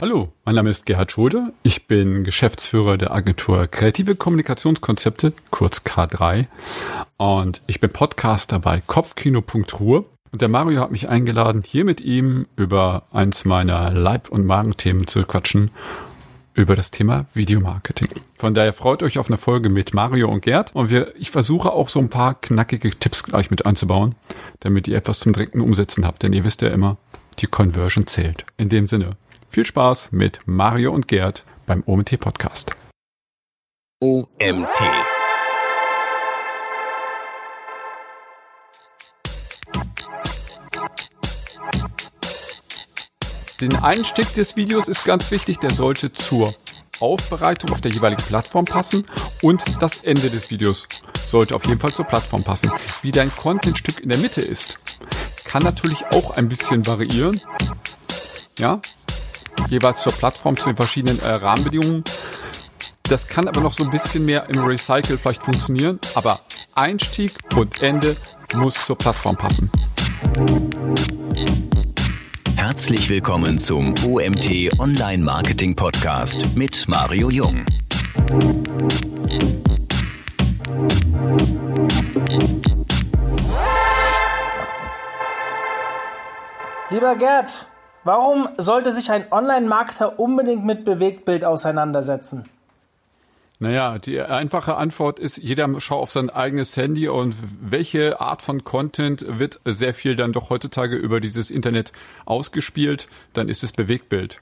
Hallo, mein Name ist Gerhard Schode. Ich bin Geschäftsführer der Agentur Kreative Kommunikationskonzepte, kurz K3. Und ich bin Podcaster bei Kopfkino.ruhe. Und der Mario hat mich eingeladen, hier mit ihm über eins meiner Leib- und Magenthemen zu quatschen, über das Thema Videomarketing. Von daher freut euch auf eine Folge mit Mario und Gerd. Und wir, ich versuche auch so ein paar knackige Tipps gleich mit einzubauen, damit ihr etwas zum direkten Umsetzen habt. Denn ihr wisst ja immer, die Conversion zählt. In dem Sinne, viel Spaß mit Mario und Gerd beim OMT Podcast. OMT. Den Einstieg des Videos ist ganz wichtig, der sollte zur Aufbereitung auf der jeweiligen Plattform passen und das Ende des Videos sollte auf jeden Fall zur Plattform passen. Wie dein Contentstück in der Mitte ist, kann natürlich auch ein bisschen variieren. Ja, jeweils zur Plattform, zu den verschiedenen äh, Rahmenbedingungen. Das kann aber noch so ein bisschen mehr im Recycle vielleicht funktionieren, aber Einstieg und Ende muss zur Plattform passen. Herzlich willkommen zum OMT Online Marketing Podcast mit Mario Jung. Lieber Gerd, Warum sollte sich ein Online-Marketer unbedingt mit Bewegtbild auseinandersetzen? Naja, die einfache Antwort ist, jeder schaut auf sein eigenes Handy und welche Art von Content wird sehr viel dann doch heutzutage über dieses Internet ausgespielt, dann ist es Bewegtbild.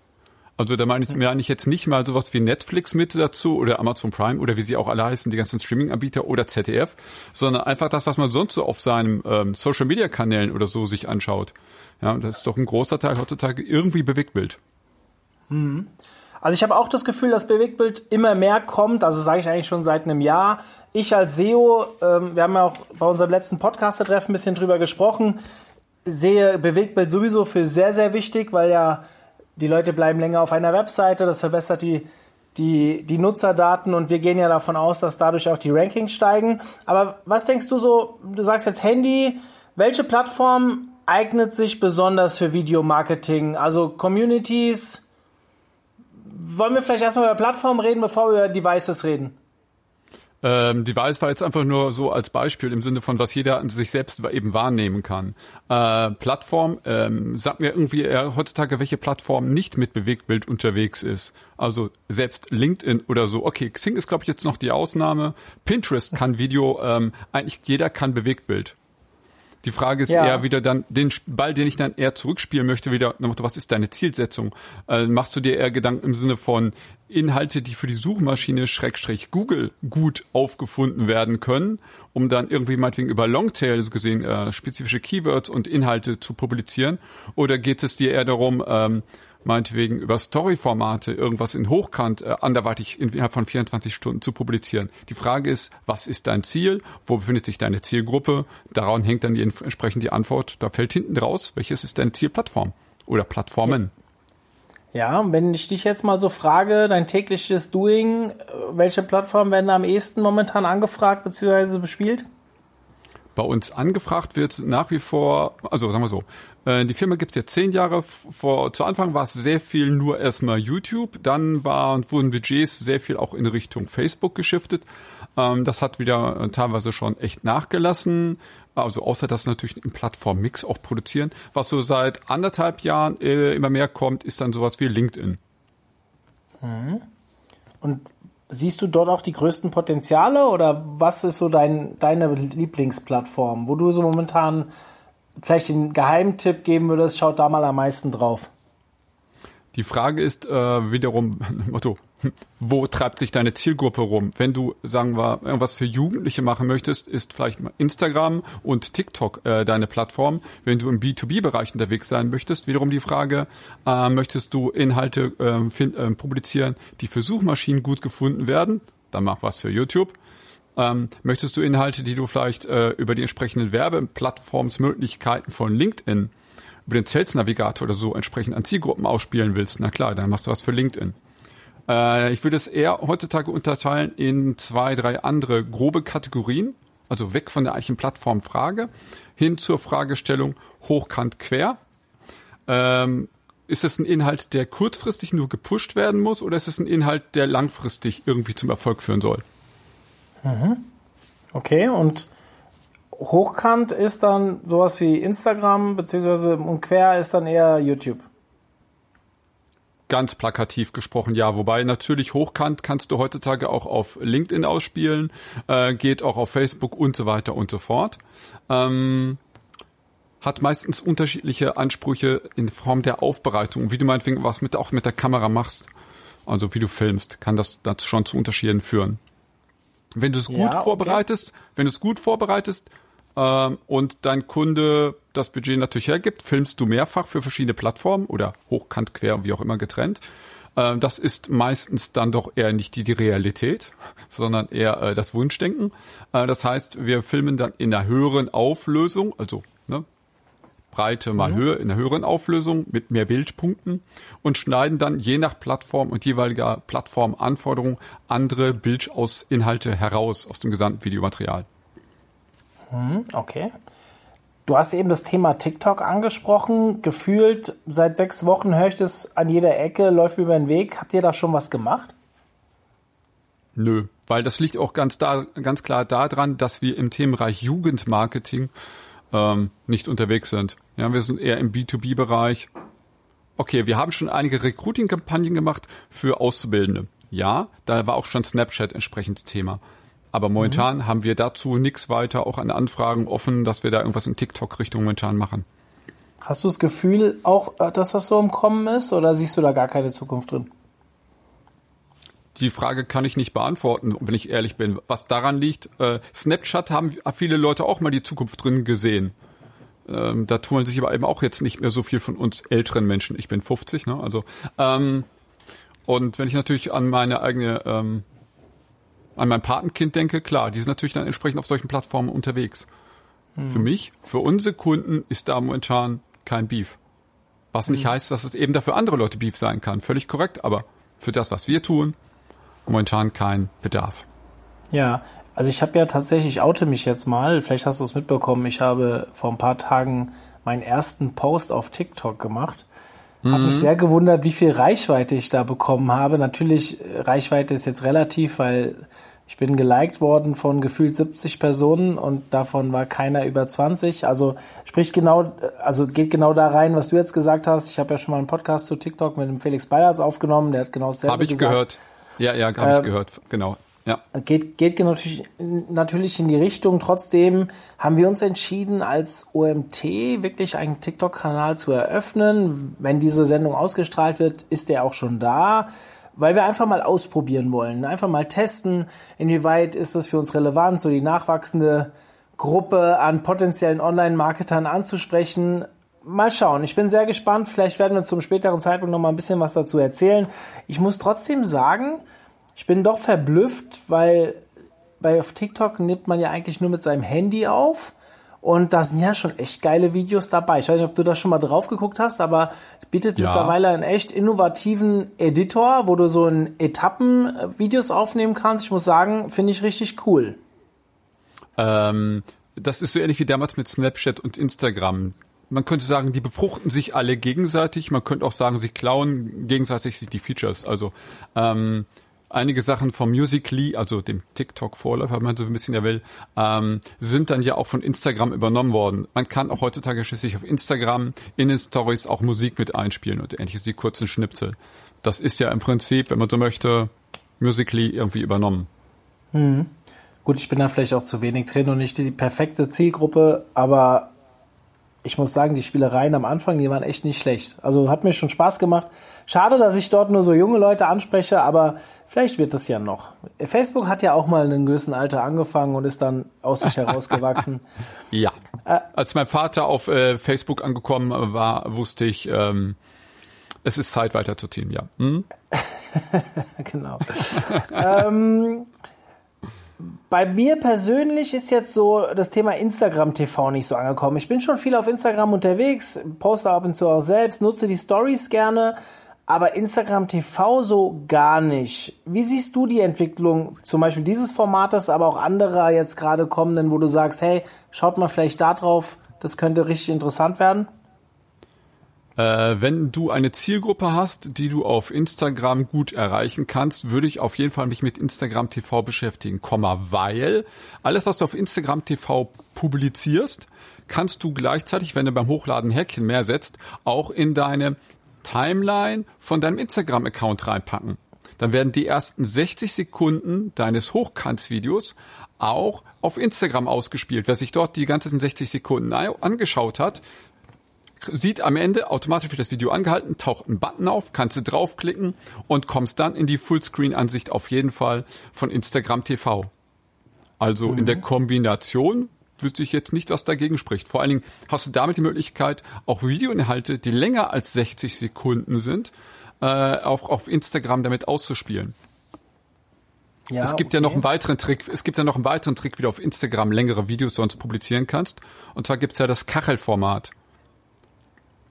Also da meine ich, meine ich jetzt nicht mal sowas wie Netflix mit dazu oder Amazon Prime oder wie sie auch alle heißen, die ganzen Streaming-Anbieter oder ZDF, sondern einfach das, was man sonst so auf seinen ähm, Social-Media-Kanälen oder so sich anschaut. Ja, das ist doch ein großer Teil heutzutage irgendwie Bewegtbild. Mhm. Also ich habe auch das Gefühl, dass Bewegtbild immer mehr kommt. Also sage ich eigentlich schon seit einem Jahr. Ich als SEO, ähm, wir haben ja auch bei unserem letzten Podcast-Treffen ein bisschen drüber gesprochen, sehe Bewegtbild sowieso für sehr, sehr wichtig, weil ja die Leute bleiben länger auf einer Webseite. Das verbessert die, die, die Nutzerdaten und wir gehen ja davon aus, dass dadurch auch die Rankings steigen. Aber was denkst du so, du sagst jetzt Handy, welche Plattform eignet sich besonders für Videomarketing? Also Communities. Wollen wir vielleicht erstmal über Plattformen reden, bevor wir über Devices reden? Ähm, Device war jetzt einfach nur so als Beispiel im Sinne von, was jeder an sich selbst eben wahrnehmen kann. Äh, Plattform, ähm, sagt mir irgendwie äh, heutzutage, welche Plattform nicht mit Bewegtbild unterwegs ist. Also selbst LinkedIn oder so. Okay, Xing ist, glaube ich, jetzt noch die Ausnahme. Pinterest kann Video, ähm, eigentlich jeder kann Bewegtbild. Die Frage ist ja. eher wieder dann, den Ball, den ich dann eher zurückspielen möchte, wieder, was ist deine Zielsetzung? Äh, machst du dir eher Gedanken im Sinne von Inhalte, die für die Suchmaschine Schrägstrich Google gut aufgefunden werden können, um dann irgendwie meinetwegen über Longtails gesehen äh, spezifische Keywords und Inhalte zu publizieren? Oder geht es dir eher darum, ähm, meinetwegen über Story-Formate irgendwas in Hochkant äh, anderweitig innerhalb von 24 Stunden zu publizieren. Die Frage ist, was ist dein Ziel? Wo befindet sich deine Zielgruppe? Daran hängt dann die, entsprechend die Antwort. Da fällt hinten raus, welches ist deine Zielplattform oder Plattformen? Ja, wenn ich dich jetzt mal so frage, dein tägliches Doing, äh, welche Plattformen werden am ehesten momentan angefragt bzw. bespielt? bei uns angefragt wird nach wie vor, also sagen wir so, äh, die Firma gibt's jetzt zehn Jahre. Vor, zu Anfang war es sehr viel nur erstmal YouTube, dann war, wurden Budgets sehr viel auch in Richtung Facebook geschiftet. Ähm, das hat wieder äh, teilweise schon echt nachgelassen. Also außer dass natürlich einen Plattformmix auch produzieren. Was so seit anderthalb Jahren äh, immer mehr kommt, ist dann sowas wie LinkedIn. Mhm. Und Siehst du dort auch die größten Potenziale oder was ist so dein, deine Lieblingsplattform, wo du so momentan vielleicht den Geheimtipp geben würdest, schaut da mal am meisten drauf? Die Frage ist äh, wiederum, Motto, wo treibt sich deine Zielgruppe rum? Wenn du, sagen wir, irgendwas für Jugendliche machen möchtest, ist vielleicht Instagram und TikTok äh, deine Plattform. Wenn du im B2B-Bereich unterwegs sein möchtest, wiederum die Frage, äh, möchtest du Inhalte äh, find, äh, publizieren, die für Suchmaschinen gut gefunden werden? Dann mach was für YouTube. Ähm, möchtest du Inhalte, die du vielleicht äh, über die entsprechenden Werbeplattformsmöglichkeiten von LinkedIn über den Sales Navigator oder so entsprechend an Zielgruppen ausspielen willst, na klar, dann machst du was für LinkedIn. Äh, ich würde es eher heutzutage unterteilen in zwei, drei andere grobe Kategorien. Also weg von der eigentlichen Plattformfrage hin zur Fragestellung hochkant quer. Ähm, ist es ein Inhalt, der kurzfristig nur gepusht werden muss oder ist es ein Inhalt, der langfristig irgendwie zum Erfolg führen soll? Mhm. Okay, und hochkant ist dann sowas wie Instagram, beziehungsweise und quer ist dann eher YouTube. Ganz plakativ gesprochen, ja. Wobei natürlich hochkant kannst du heutzutage auch auf LinkedIn ausspielen, äh, geht auch auf Facebook und so weiter und so fort. Ähm, hat meistens unterschiedliche Ansprüche in Form der Aufbereitung, wie du meinetwegen was mit, auch mit der Kamera machst. Also wie du filmst, kann das, das schon zu Unterschieden führen. Wenn du es gut ja, okay. vorbereitest, wenn du es gut vorbereitest ähm, und dein Kunde das Budget natürlich hergibt, filmst du mehrfach für verschiedene Plattformen oder hochkant, quer, wie auch immer getrennt. Äh, das ist meistens dann doch eher nicht die, die Realität, sondern eher äh, das Wunschdenken. Äh, das heißt, wir filmen dann in einer höheren Auflösung, also ne, Breite mal mhm. Höhe in einer höheren Auflösung mit mehr Bildpunkten und schneiden dann je nach Plattform und jeweiliger Plattformanforderung andere Bildinhalte heraus aus dem gesamten Videomaterial. Mhm, okay. Du hast eben das Thema TikTok angesprochen. Gefühlt seit sechs Wochen höre ich das an jeder Ecke, läuft über den Weg. Habt ihr da schon was gemacht? Nö, weil das liegt auch ganz, da, ganz klar daran, dass wir im Themenbereich Jugendmarketing ähm, nicht unterwegs sind. Ja, wir sind eher im B2B-Bereich. Okay, wir haben schon einige Recruiting-Kampagnen gemacht für Auszubildende. Ja, da war auch schon Snapchat entsprechend Thema. Aber momentan mhm. haben wir dazu nichts weiter auch an Anfragen offen, dass wir da irgendwas in TikTok-Richtung momentan machen. Hast du das Gefühl auch, äh, dass das so im Kommen ist oder siehst du da gar keine Zukunft drin? Die Frage kann ich nicht beantworten, wenn ich ehrlich bin. Was daran liegt, äh, Snapchat haben viele Leute auch mal die Zukunft drin gesehen. Ähm, da tun sich aber eben auch jetzt nicht mehr so viel von uns älteren Menschen. Ich bin 50, ne? Also ähm, und wenn ich natürlich an meine eigene, ähm, an mein Patenkind denke, klar, die sind natürlich dann entsprechend auf solchen Plattformen unterwegs. Hm. Für mich, für unsere Kunden ist da momentan kein Beef. Was nicht hm. heißt, dass es eben dafür andere Leute Beef sein kann. Völlig korrekt, aber für das, was wir tun, momentan kein Bedarf. Ja, also ich habe ja tatsächlich, oute mich jetzt mal, vielleicht hast du es mitbekommen, ich habe vor ein paar Tagen meinen ersten Post auf TikTok gemacht. Mhm. Habe mich sehr gewundert, wie viel Reichweite ich da bekommen habe. Natürlich, Reichweite ist jetzt relativ, weil ich bin geliked worden von gefühlt 70 Personen und davon war keiner über 20. Also sprich genau, also geht genau da rein, was du jetzt gesagt hast. Ich habe ja schon mal einen Podcast zu TikTok mit dem Felix Bayerts aufgenommen, der hat genau dasselbe Hab ich gesagt. gehört. Ja, ja, habe ähm, ich gehört, genau. Ja. Geht, geht natürlich, natürlich in die Richtung. Trotzdem haben wir uns entschieden, als OMT wirklich einen TikTok-Kanal zu eröffnen. Wenn diese Sendung ausgestrahlt wird, ist der auch schon da, weil wir einfach mal ausprobieren wollen. Einfach mal testen, inwieweit ist das für uns relevant, so die nachwachsende Gruppe an potenziellen Online-Marketern anzusprechen. Mal schauen. Ich bin sehr gespannt. Vielleicht werden wir zum späteren Zeitpunkt noch mal ein bisschen was dazu erzählen. Ich muss trotzdem sagen, ich bin doch verblüfft, weil bei auf TikTok nimmt man ja eigentlich nur mit seinem Handy auf. Und da sind ja schon echt geile Videos dabei. Ich weiß nicht, ob du da schon mal drauf geguckt hast, aber bietet ja. mittlerweile einen echt innovativen Editor, wo du so in Etappen Videos aufnehmen kannst. Ich muss sagen, finde ich richtig cool. Ähm, das ist so ähnlich wie damals mit Snapchat und Instagram. Man könnte sagen, die befruchten sich alle gegenseitig. Man könnte auch sagen, sie klauen gegenseitig die Features. Also ähm, einige Sachen vom Musically, also dem TikTok-Vorläufer, wenn man so ein bisschen ja will, ähm, sind dann ja auch von Instagram übernommen worden. Man kann auch heutzutage schließlich auf Instagram in den Stories auch Musik mit einspielen und ähnliches, die kurzen Schnipsel. Das ist ja im Prinzip, wenn man so möchte, Musically irgendwie übernommen. Hm. Gut, ich bin da vielleicht auch zu wenig drin und nicht die perfekte Zielgruppe, aber ich muss sagen, die Spielereien am Anfang, die waren echt nicht schlecht. Also hat mir schon Spaß gemacht. Schade, dass ich dort nur so junge Leute anspreche, aber vielleicht wird das ja noch. Facebook hat ja auch mal in einem gewissen Alter angefangen und ist dann aus sich herausgewachsen. ja. Äh, Als mein Vater auf äh, Facebook angekommen war, wusste ich, ähm, es ist Zeit weiterzuziehen, ja. Hm? genau. ähm, bei mir persönlich ist jetzt so das Thema Instagram TV nicht so angekommen. Ich bin schon viel auf Instagram unterwegs, poste ab und zu auch selbst, nutze die Stories gerne, aber Instagram TV so gar nicht. Wie siehst du die Entwicklung zum Beispiel dieses Formates, aber auch anderer jetzt gerade kommenden, wo du sagst, hey, schaut mal vielleicht da drauf, das könnte richtig interessant werden? Äh, wenn du eine Zielgruppe hast, die du auf Instagram gut erreichen kannst, würde ich auf jeden Fall mich mit Instagram TV beschäftigen, weil alles, was du auf Instagram TV publizierst, kannst du gleichzeitig, wenn du beim Hochladen Häkchen mehr setzt, auch in deine Timeline von deinem Instagram-Account reinpacken. Dann werden die ersten 60 Sekunden deines Hochkantsvideos auch auf Instagram ausgespielt. Wer sich dort die ganzen 60 Sekunden angeschaut hat, sieht am Ende automatisch wird das Video angehalten, taucht ein Button auf, kannst du draufklicken und kommst dann in die Fullscreen-Ansicht auf jeden Fall von Instagram TV. Also mhm. in der Kombination wüsste ich jetzt nicht, was dagegen spricht. Vor allen Dingen hast du damit die Möglichkeit, auch Videoinhalte, die länger als 60 Sekunden sind, äh, auf, auf Instagram damit auszuspielen. Ja, es gibt okay. ja noch einen weiteren Trick, es gibt ja noch einen weiteren Trick, wie du auf Instagram längere Videos sonst publizieren kannst. Und zwar gibt's ja das Kachelformat.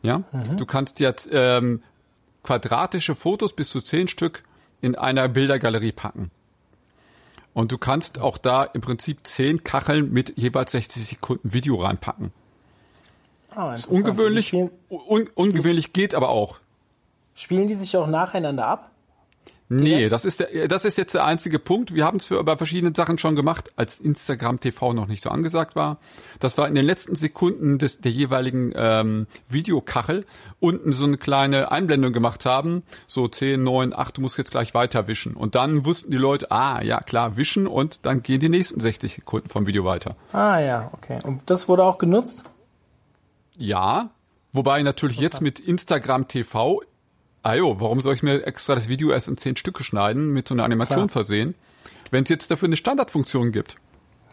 Ja, mhm. du kannst jetzt ähm, quadratische Fotos bis zu zehn Stück in einer Bildergalerie packen. Und du kannst auch da im Prinzip zehn Kacheln mit jeweils 60 Sekunden Video reinpacken. Oh, ist ungewöhnlich, un, ungewöhnlich geht aber auch. Spielen die sich auch nacheinander ab? Nee, das ist, der, das ist jetzt der einzige Punkt. Wir haben es für bei verschiedenen Sachen schon gemacht, als Instagram TV noch nicht so angesagt war. Das war in den letzten Sekunden des, der jeweiligen ähm, Videokachel unten so eine kleine Einblendung gemacht haben. So 10, 9, 8, du musst jetzt gleich weiter wischen. Und dann wussten die Leute, ah, ja klar, wischen und dann gehen die nächsten 60 Sekunden vom Video weiter. Ah ja, okay. Und das wurde auch genutzt? Ja, wobei natürlich jetzt mit Instagram TV ah jo, warum soll ich mir extra das Video erst in zehn Stücke schneiden, mit so einer Animation Klar. versehen, wenn es jetzt dafür eine Standardfunktion gibt?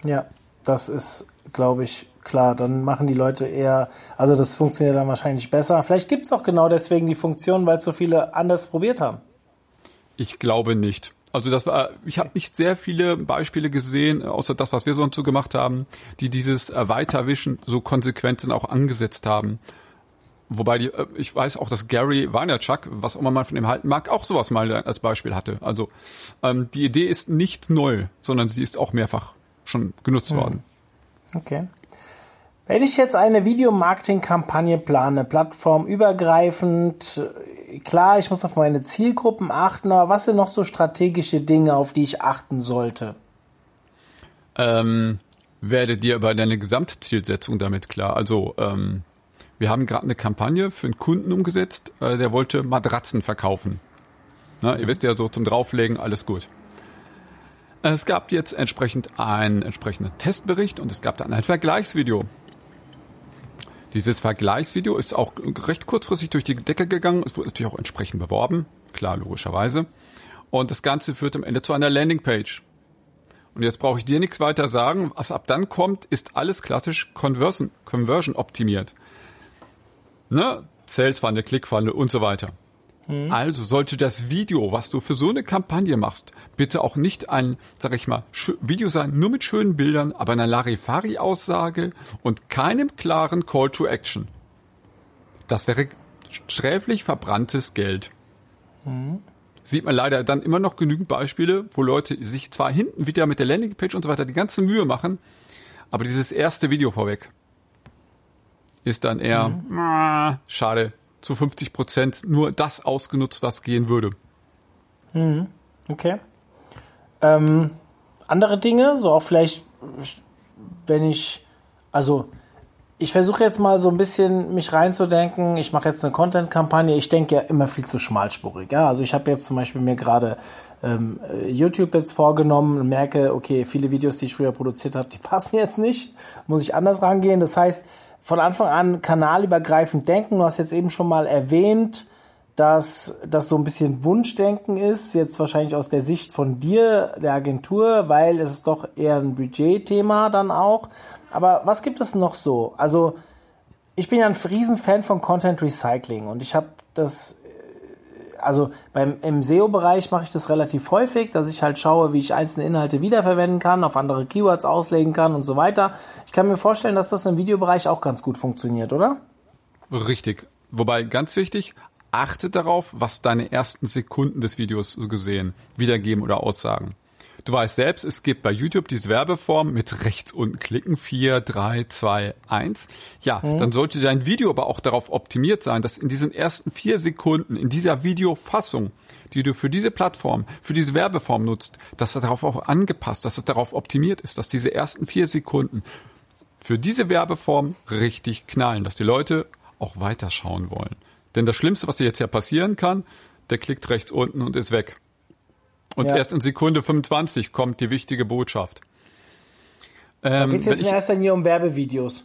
Ja, das ist, glaube ich, klar. Dann machen die Leute eher, also das funktioniert dann wahrscheinlich besser. Vielleicht gibt es auch genau deswegen die Funktion, weil es so viele anders probiert haben. Ich glaube nicht. Also das war, ich habe nicht sehr viele Beispiele gesehen, außer das, was wir sonst so gemacht haben, die dieses Weiterwischen so konsequent dann auch angesetzt haben. Wobei die, äh, ich weiß auch, dass Gary Vaynerchuk, was auch immer man von ihm halten mag, auch sowas mal als Beispiel hatte. Also ähm, die Idee ist nicht neu, sondern sie ist auch mehrfach schon genutzt hm. worden. Okay. Wenn ich jetzt eine Videomarketing-Kampagne plane, plattformübergreifend, klar, ich muss auf meine Zielgruppen achten, aber was sind noch so strategische Dinge, auf die ich achten sollte? Ähm, werde dir aber deine Gesamtzielsetzung damit klar. Also ähm, wir haben gerade eine Kampagne für einen Kunden umgesetzt, äh, der wollte Matratzen verkaufen. Na, ihr wisst ja so zum Drauflegen, alles gut. Es gab jetzt entsprechend einen entsprechenden Testbericht und es gab dann ein Vergleichsvideo. Dieses Vergleichsvideo ist auch recht kurzfristig durch die Decke gegangen. Es wurde natürlich auch entsprechend beworben. Klar, logischerweise. Und das Ganze führt am Ende zu einer Landingpage. Und jetzt brauche ich dir nichts weiter sagen. Was ab dann kommt, ist alles klassisch Conversion, Conversion optimiert ne, Sales-Funnel, Click-Funnel und so weiter. Mhm. Also sollte das Video, was du für so eine Kampagne machst, bitte auch nicht ein, sag ich mal, Video sein, nur mit schönen Bildern, aber einer Larifari-Aussage und keinem klaren Call to Action. Das wäre sträflich verbranntes Geld. Mhm. Sieht man leider dann immer noch genügend Beispiele, wo Leute sich zwar hinten wieder mit der Landingpage und so weiter die ganze Mühe machen, aber dieses erste Video vorweg ist dann eher, mhm. ah, schade, zu 50 Prozent nur das ausgenutzt, was gehen würde. Mhm. Okay. Ähm, andere Dinge, so auch vielleicht, wenn ich, also ich versuche jetzt mal so ein bisschen mich reinzudenken. Ich mache jetzt eine Content-Kampagne. Ich denke ja immer viel zu schmalspurig. Ja? Also ich habe jetzt zum Beispiel mir gerade ähm, YouTube jetzt vorgenommen und merke, okay, viele Videos, die ich früher produziert habe, die passen jetzt nicht. Muss ich anders rangehen. Das heißt, von Anfang an kanalübergreifend denken. Du hast jetzt eben schon mal erwähnt, dass das so ein bisschen Wunschdenken ist, jetzt wahrscheinlich aus der Sicht von dir, der Agentur, weil es ist doch eher ein Budgetthema dann auch. Aber was gibt es noch so? Also ich bin ja ein Riesenfan von Content Recycling und ich habe das also beim, im SEO-Bereich mache ich das relativ häufig, dass ich halt schaue, wie ich einzelne Inhalte wiederverwenden kann, auf andere Keywords auslegen kann und so weiter. Ich kann mir vorstellen, dass das im Videobereich auch ganz gut funktioniert, oder? Richtig. Wobei ganz wichtig, achte darauf, was deine ersten Sekunden des Videos gesehen wiedergeben oder aussagen. Du weißt selbst, es gibt bei YouTube diese Werbeform mit rechts unten klicken, 4, 3, 2, 1. Ja, mhm. dann sollte dein Video aber auch darauf optimiert sein, dass in diesen ersten vier Sekunden, in dieser Videofassung, die du für diese Plattform, für diese Werbeform nutzt, dass er darauf auch angepasst, dass es darauf optimiert ist, dass diese ersten vier Sekunden für diese Werbeform richtig knallen, dass die Leute auch weiterschauen wollen. Denn das Schlimmste, was dir jetzt ja passieren kann, der klickt rechts unten und ist weg. Und ja. erst in Sekunde 25 kommt die wichtige Botschaft. Ähm, da geht es jetzt in erster Linie um Werbevideos.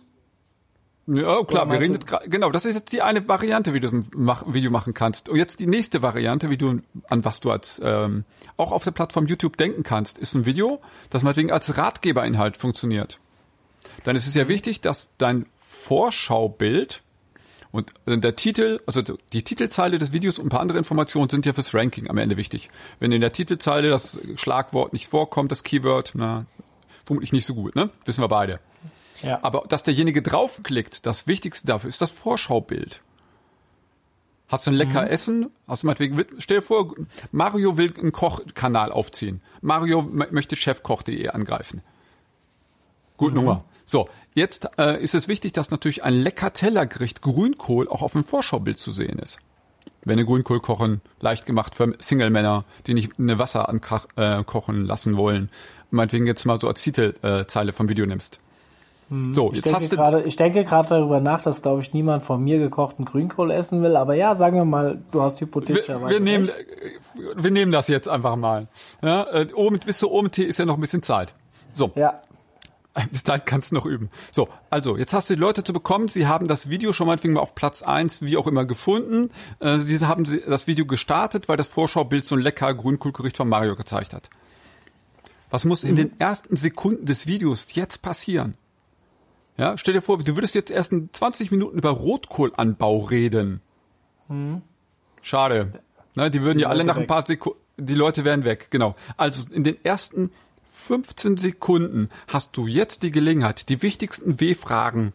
Ja, klar, wir reden jetzt gerade, genau, das ist jetzt die eine Variante, wie du ein Video machen kannst. Und jetzt die nächste Variante, wie du, an was du als, ähm, auch auf der Plattform YouTube denken kannst, ist ein Video, das meinetwegen als Ratgeberinhalt funktioniert. Dann ist es ja mhm. wichtig, dass dein Vorschaubild und der Titel, also die Titelzeile des Videos und ein paar andere Informationen sind ja fürs Ranking am Ende wichtig. Wenn in der Titelzeile das Schlagwort nicht vorkommt, das Keyword, na, vermutlich nicht so gut, ne? Wissen wir beide. Ja. Aber dass derjenige draufklickt, das Wichtigste dafür ist das Vorschaubild. Hast du ein lecker mhm. Essen? Hast du meinetwegen, stell dir vor, Mario will einen Kochkanal aufziehen. Mario möchte chefkoch.de angreifen. Gut mhm. Nummer. So, jetzt äh, ist es wichtig, dass natürlich ein lecker Tellergericht Grünkohl auch auf dem Vorschaubild zu sehen ist. Wenn ihr Grünkohl kochen, leicht gemacht für Single-Männer, die nicht eine Wasser ankochen äh, lassen wollen. Meinetwegen jetzt mal so als Titelzeile vom Video nimmst. Hm. So, ich jetzt denke hast du grade, ich denke gerade darüber nach, dass glaube ich niemand von mir gekochten Grünkohl essen will. Aber ja, sagen wir mal, du hast hypothetischerweise. Wir, wir nehmen, wir nehmen das jetzt einfach mal. Ja, äh, bis zur OMT ist ja noch ein bisschen Zeit. So. Ja. Bis dahin kannst du noch üben. So, also, jetzt hast du die Leute zu bekommen. Sie haben das Video schon meinetwegen mal auf Platz eins, wie auch immer, gefunden. Äh, sie haben das Video gestartet, weil das Vorschaubild so ein lecker Grünkohlgericht von Mario gezeigt hat. Was muss mhm. in den ersten Sekunden des Videos jetzt passieren? Ja, stell dir vor, du würdest jetzt erst in 20 Minuten über Rotkohlanbau reden. Mhm. Schade. Ne, die würden die ja alle nach ein paar Sekunden, die Leute wären weg, genau. Also in den ersten 15 Sekunden hast du jetzt die Gelegenheit, die wichtigsten W-Fragen,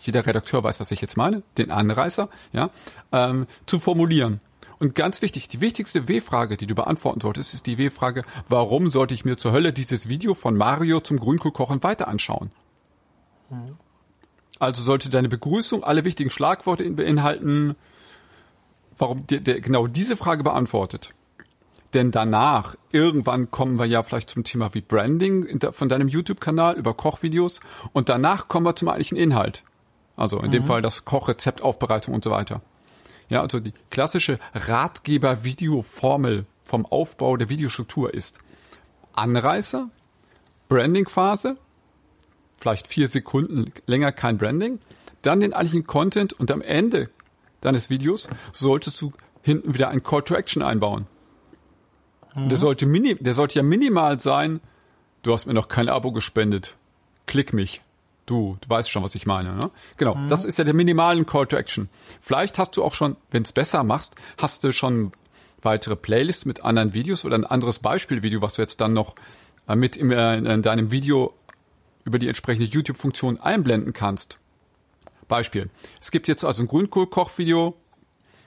jeder Redakteur weiß, was ich jetzt meine, den Anreißer, ja, ähm, zu formulieren. Und ganz wichtig, die wichtigste W-Frage, die du beantworten solltest, ist die W-Frage, warum sollte ich mir zur Hölle dieses Video von Mario zum Grünkohlkochen weiter anschauen? Mhm. Also sollte deine Begrüßung alle wichtigen Schlagworte beinhalten, warum dir, der genau diese Frage beantwortet. Denn danach, irgendwann kommen wir ja vielleicht zum Thema wie Branding von deinem YouTube-Kanal über Kochvideos und danach kommen wir zum eigentlichen Inhalt. Also in mhm. dem Fall das Kochrezept, Aufbereitung und so weiter. Ja, also die klassische Ratgeber-Video-Formel vom Aufbau der Videostruktur ist Anreißer, Branding-Phase, vielleicht vier Sekunden länger kein Branding, dann den eigentlichen Content und am Ende deines Videos solltest du hinten wieder ein Call to Action einbauen. Mhm. Der sollte mini, der sollte ja minimal sein. Du hast mir noch kein Abo gespendet. Klick mich. Du, du weißt schon, was ich meine, ne? Genau. Mhm. Das ist ja der minimalen Call to Action. Vielleicht hast du auch schon, wenn es besser machst, hast du schon weitere Playlists mit anderen Videos oder ein anderes Beispielvideo, was du jetzt dann noch äh, mit in, äh, in deinem Video über die entsprechende YouTube-Funktion einblenden kannst. Beispiel. Es gibt jetzt also ein Grünkohl-Kochvideo,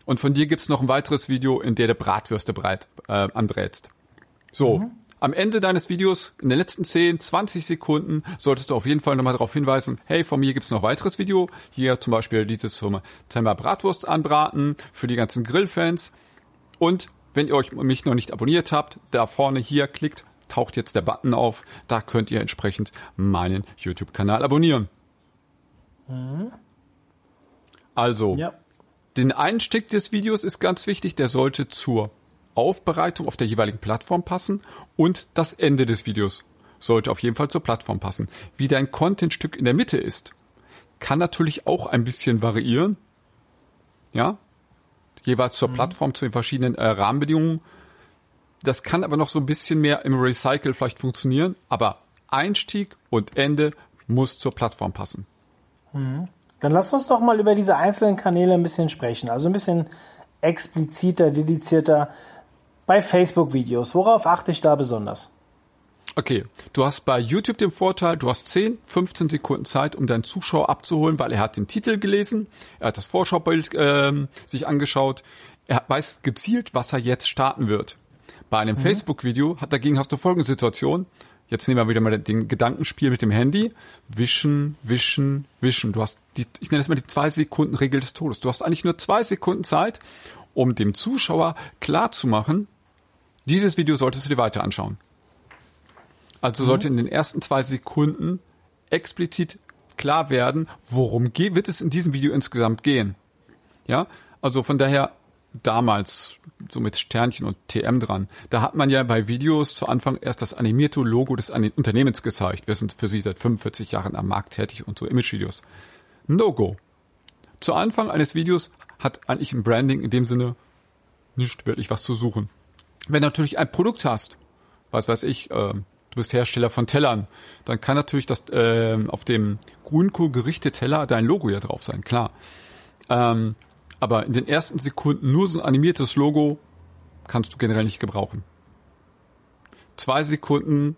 und von dir gibt's noch ein weiteres Video, in der du Bratwürste breit, äh, anbrätst. So. Mhm. Am Ende deines Videos, in den letzten 10, 20 Sekunden, solltest du auf jeden Fall nochmal darauf hinweisen, hey, von mir gibt's noch weiteres Video. Hier zum Beispiel dieses zum Thema Bratwurst anbraten für die ganzen Grillfans. Und wenn ihr euch mich noch nicht abonniert habt, da vorne hier klickt, taucht jetzt der Button auf. Da könnt ihr entsprechend meinen YouTube-Kanal abonnieren. Mhm. Also, ja. Den Einstieg des Videos ist ganz wichtig, der sollte zur Aufbereitung auf der jeweiligen Plattform passen und das Ende des Videos sollte auf jeden Fall zur Plattform passen. Wie dein Contentstück in der Mitte ist, kann natürlich auch ein bisschen variieren. Ja, jeweils zur mhm. Plattform zu den verschiedenen äh, Rahmenbedingungen. Das kann aber noch so ein bisschen mehr im Recycle vielleicht funktionieren, aber Einstieg und Ende muss zur Plattform passen. Mhm. Dann lass uns doch mal über diese einzelnen Kanäle ein bisschen sprechen. Also ein bisschen expliziter, dedizierter. Bei Facebook-Videos, worauf achte ich da besonders? Okay, du hast bei YouTube den Vorteil, du hast 10, 15 Sekunden Zeit, um deinen Zuschauer abzuholen, weil er hat den Titel gelesen, er hat das Vorschaubild äh, sich angeschaut, er weiß gezielt, was er jetzt starten wird. Bei einem mhm. Facebook-Video hat dagegen hast du folgende Situation. Jetzt nehmen wir wieder mal den Gedankenspiel mit dem Handy. Wischen, wischen, wischen. Du hast die, ich nenne das mal die zwei Sekunden Regel des Todes. Du hast eigentlich nur zwei Sekunden Zeit, um dem Zuschauer klar zu machen, dieses Video solltest du dir weiter anschauen. Also mhm. sollte in den ersten zwei Sekunden explizit klar werden, worum geht, wird es in diesem Video insgesamt gehen. Ja, also von daher damals so mit Sternchen und TM dran. Da hat man ja bei Videos zu Anfang erst das animierte Logo des Unternehmens gezeigt. Wir sind für sie seit 45 Jahren am Markt tätig und so Imagevideos. No-Go. Zu Anfang eines Videos hat eigentlich ein Branding in dem Sinne nicht wirklich was zu suchen. Wenn du natürlich ein Produkt hast, was weiß ich, äh, du bist Hersteller von Tellern, dann kann natürlich das äh, auf dem Grünkohl gerichtete Teller dein Logo ja drauf sein, klar. Ähm, aber in den ersten Sekunden nur so ein animiertes Logo kannst du generell nicht gebrauchen. Zwei Sekunden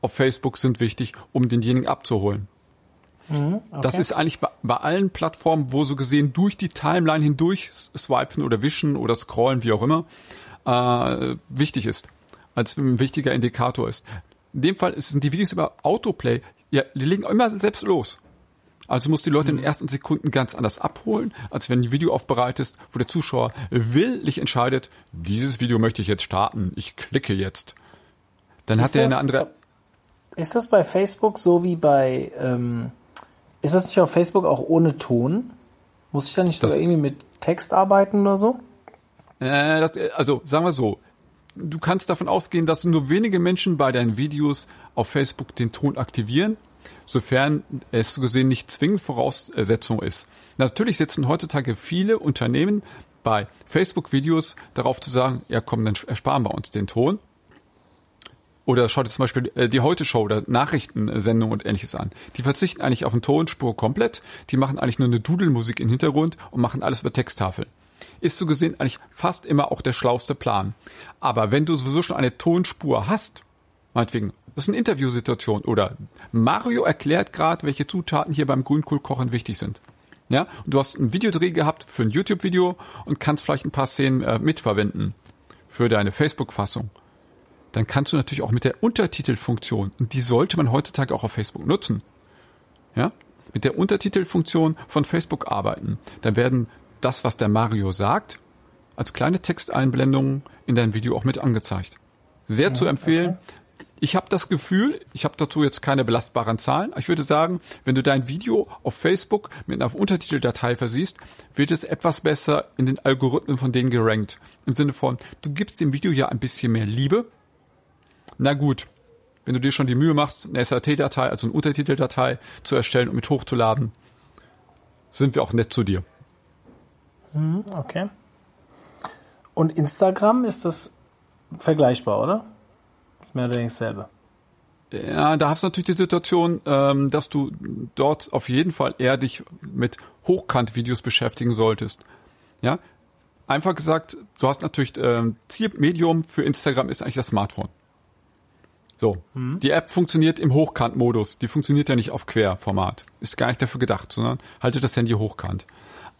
auf Facebook sind wichtig, um denjenigen abzuholen. Mhm, okay. Das ist eigentlich bei, bei, allen Plattformen, wo so gesehen durch die Timeline hindurch swipen oder wischen oder scrollen, wie auch immer, äh, wichtig ist, als ein wichtiger Indikator ist. In dem Fall sind die Videos über Autoplay, ja, die legen immer selbst los. Also musst du die Leute in den mhm. ersten Sekunden ganz anders abholen, als wenn du ein Video aufbereitest, wo der Zuschauer willig entscheidet, dieses Video möchte ich jetzt starten, ich klicke jetzt. Dann ist hat er eine andere. Ist das bei Facebook so wie bei, ähm, ist das nicht auf Facebook auch ohne Ton? Muss ich da nicht sogar irgendwie mit Text arbeiten oder so? Äh, das, also sagen wir so, du kannst davon ausgehen, dass nur wenige Menschen bei deinen Videos auf Facebook den Ton aktivieren, sofern es so gesehen nicht zwingend Voraussetzung ist. Natürlich setzen heutzutage viele Unternehmen bei Facebook-Videos darauf zu sagen, ja komm, dann ersparen wir uns den Ton. Oder schaut jetzt zum Beispiel äh, die Heute-Show oder Nachrichtensendung und ähnliches an. Die verzichten eigentlich auf eine Tonspur komplett. Die machen eigentlich nur eine Dudelmusik im Hintergrund und machen alles über Texttafel ist so gesehen eigentlich fast immer auch der schlauste Plan. Aber wenn du sowieso schon eine Tonspur hast, meinetwegen, das ist eine Interviewsituation oder Mario erklärt gerade, welche Zutaten hier beim Grünkohlkochen wichtig sind. Ja, und du hast einen Videodreh gehabt für ein YouTube-Video und kannst vielleicht ein paar Szenen äh, mitverwenden für deine Facebook-Fassung. Dann kannst du natürlich auch mit der Untertitelfunktion, und die sollte man heutzutage auch auf Facebook nutzen, ja, mit der Untertitelfunktion von Facebook arbeiten. Dann werden das, was der Mario sagt, als kleine Texteinblendung in deinem Video auch mit angezeigt. Sehr ja, zu empfehlen. Okay. Ich habe das Gefühl, ich habe dazu jetzt keine belastbaren Zahlen, ich würde sagen, wenn du dein Video auf Facebook mit einer Untertiteldatei versiehst, wird es etwas besser in den Algorithmen von denen gerankt. Im Sinne von, du gibst dem Video ja ein bisschen mehr Liebe. Na gut, wenn du dir schon die Mühe machst, eine SRT-Datei, also eine Untertiteldatei zu erstellen und mit hochzuladen, sind wir auch nett zu dir. Mhm, okay. Und Instagram ist das vergleichbar, oder? Ist mehr oder weniger dasselbe. Ja, da hast du natürlich die Situation, ähm, dass du dort auf jeden Fall eher dich mit Hochkant-Videos beschäftigen solltest. Ja, einfach gesagt, du hast natürlich ähm, Zielmedium für Instagram ist eigentlich das Smartphone. So, mhm. die App funktioniert im Hochkant-Modus. Die funktioniert ja nicht auf Querformat. Ist gar nicht dafür gedacht, sondern haltet das Handy hochkant.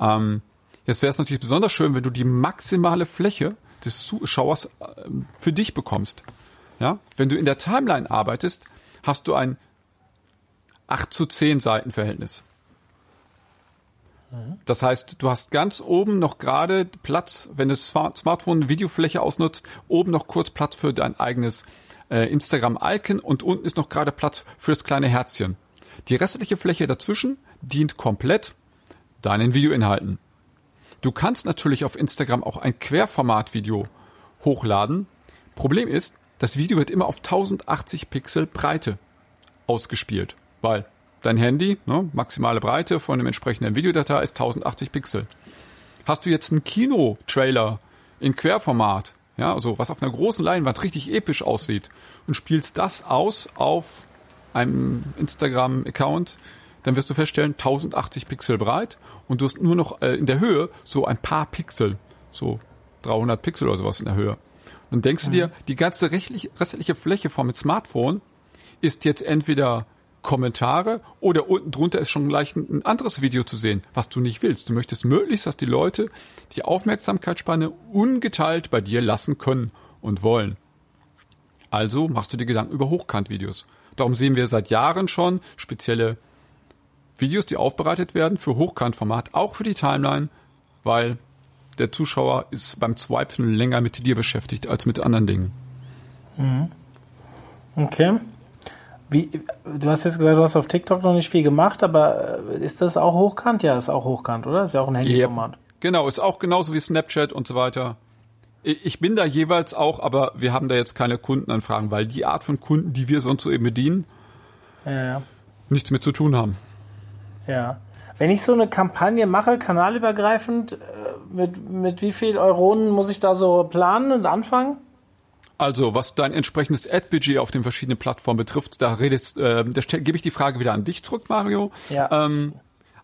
Ähm, Jetzt wäre es natürlich besonders schön, wenn du die maximale Fläche des Zuschauers ähm, für dich bekommst. Ja, wenn du in der Timeline arbeitest, hast du ein 8 zu 10 Seitenverhältnis. Das heißt, du hast ganz oben noch gerade Platz, wenn du das Smartphone Videofläche ausnutzt, oben noch kurz Platz für dein eigenes äh, Instagram-Icon und unten ist noch gerade Platz für das kleine Herzchen. Die restliche Fläche dazwischen dient komplett deinen Videoinhalten. Du kannst natürlich auf Instagram auch ein Querformat-Video hochladen. Problem ist, das Video wird immer auf 1080 Pixel Breite ausgespielt, weil dein Handy, ne, maximale Breite von dem entsprechenden Videodatei ist 1080 Pixel. Hast du jetzt einen Kino-Trailer in Querformat, ja, also was auf einer großen Leinwand richtig episch aussieht und spielst das aus auf einem Instagram-Account, dann wirst du feststellen, 1080 Pixel breit und du hast nur noch äh, in der Höhe so ein paar Pixel, so 300 Pixel oder sowas in der Höhe. Dann denkst du dir, die ganze restliche Fläche vom Smartphone ist jetzt entweder Kommentare oder unten drunter ist schon gleich ein anderes Video zu sehen, was du nicht willst. Du möchtest möglichst, dass die Leute die Aufmerksamkeitsspanne ungeteilt bei dir lassen können und wollen. Also machst du dir Gedanken über Hochkant-Videos. Darum sehen wir seit Jahren schon spezielle Videos, die aufbereitet werden für Hochkantformat, auch für die Timeline, weil der Zuschauer ist beim Swipen länger mit dir beschäftigt als mit anderen Dingen. Mhm. Okay. Wie, du hast jetzt gesagt, du hast auf TikTok noch nicht viel gemacht, aber äh, ist das auch hochkant? Ja, ist auch hochkant, oder? Ist ja auch ein Handyformat. Yep. Genau, ist auch genauso wie Snapchat und so weiter. Ich bin da jeweils auch, aber wir haben da jetzt keine Kundenanfragen, weil die Art von Kunden, die wir sonst so eben bedienen, ja. nichts mit zu tun haben. Ja. Wenn ich so eine Kampagne mache, kanalübergreifend, mit, mit wie viel Euronen muss ich da so planen und anfangen? Also, was dein entsprechendes Ad-Budget auf den verschiedenen Plattformen betrifft, da redest, äh, da gebe ich die Frage wieder an dich zurück, Mario. Ja. Ähm,